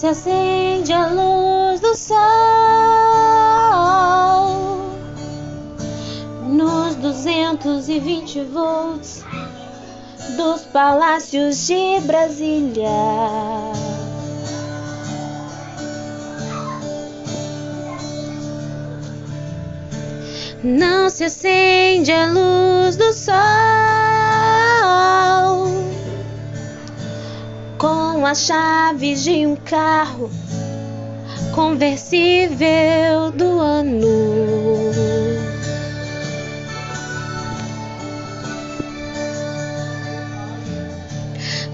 se acende a luz do sol nos 220 volts dos palácios de Brasília. Não se acende a luz do sol com as chaves de um carro conversível do ano.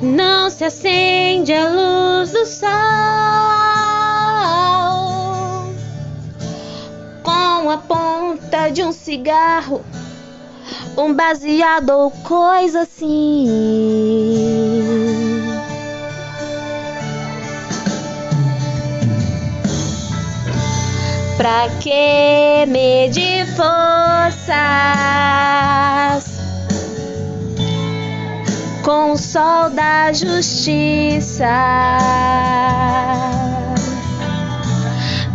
Não se acende a luz do sol com a ponta de um cigarro, um baseado ou coisa assim. Pra que medir forças com o sol da justiça?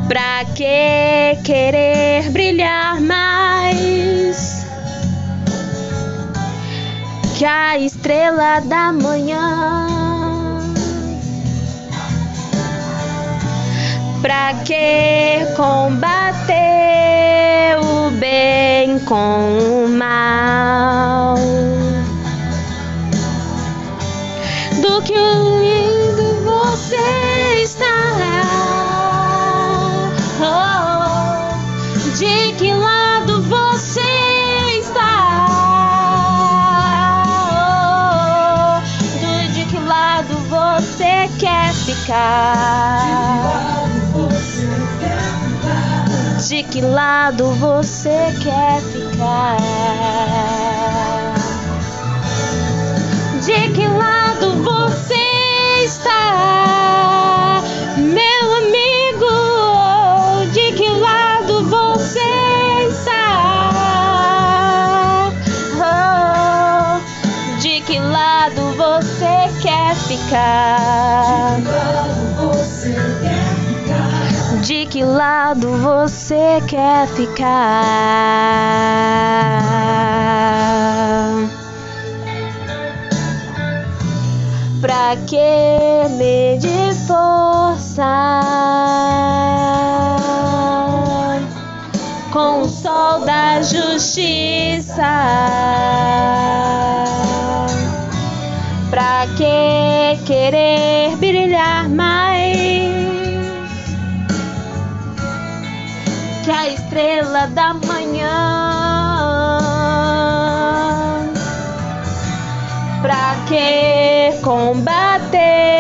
Pra que querer brilhar mais que a estrela da manhã? Pra que combater o bem com o mal? Do que lindo você está. Oh, de que lado você está? Oh, de que lado você quer ficar? De que lado você quer ficar? De que lado você está, meu amigo? De que lado você está? Oh, de que lado você quer ficar? Que lado você quer ficar? Pra que medir força com o sol da justiça? Pra que querer brilhar mais a estrela da manhã? Pra que combater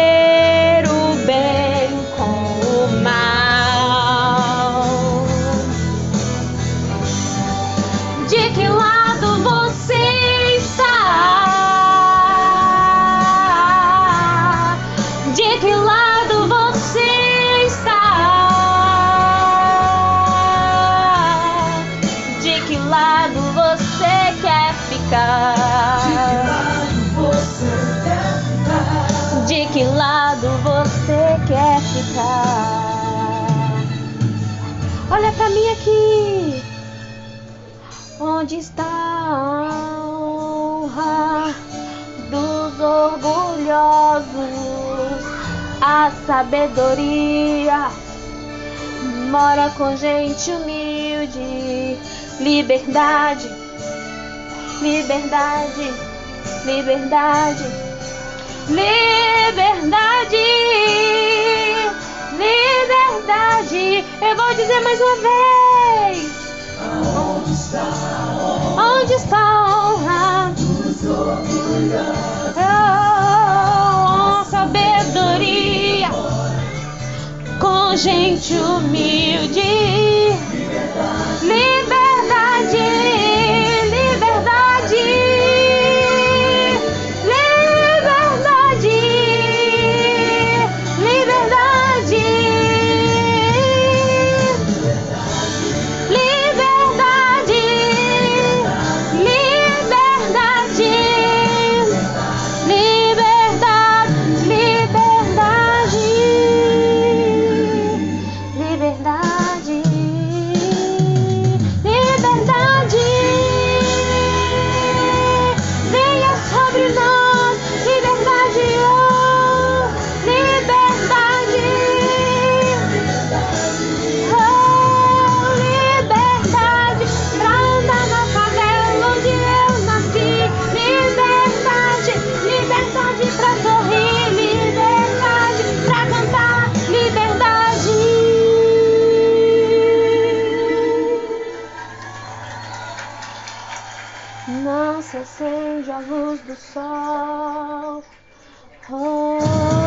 ficar? De que lado você quer ficar? Olha pra mim aqui. Onde está a honra dos orgulhosos? A sabedoria mora com gente humilde. Liberdade, liberdade, liberdade, liberdade, liberdade. Eu vou dizer mais uma vez. Onde está a Onde está a honra? dos orgulhosos? Oh, sabedoria com gente humilde. se acende a luz do sol. Oh.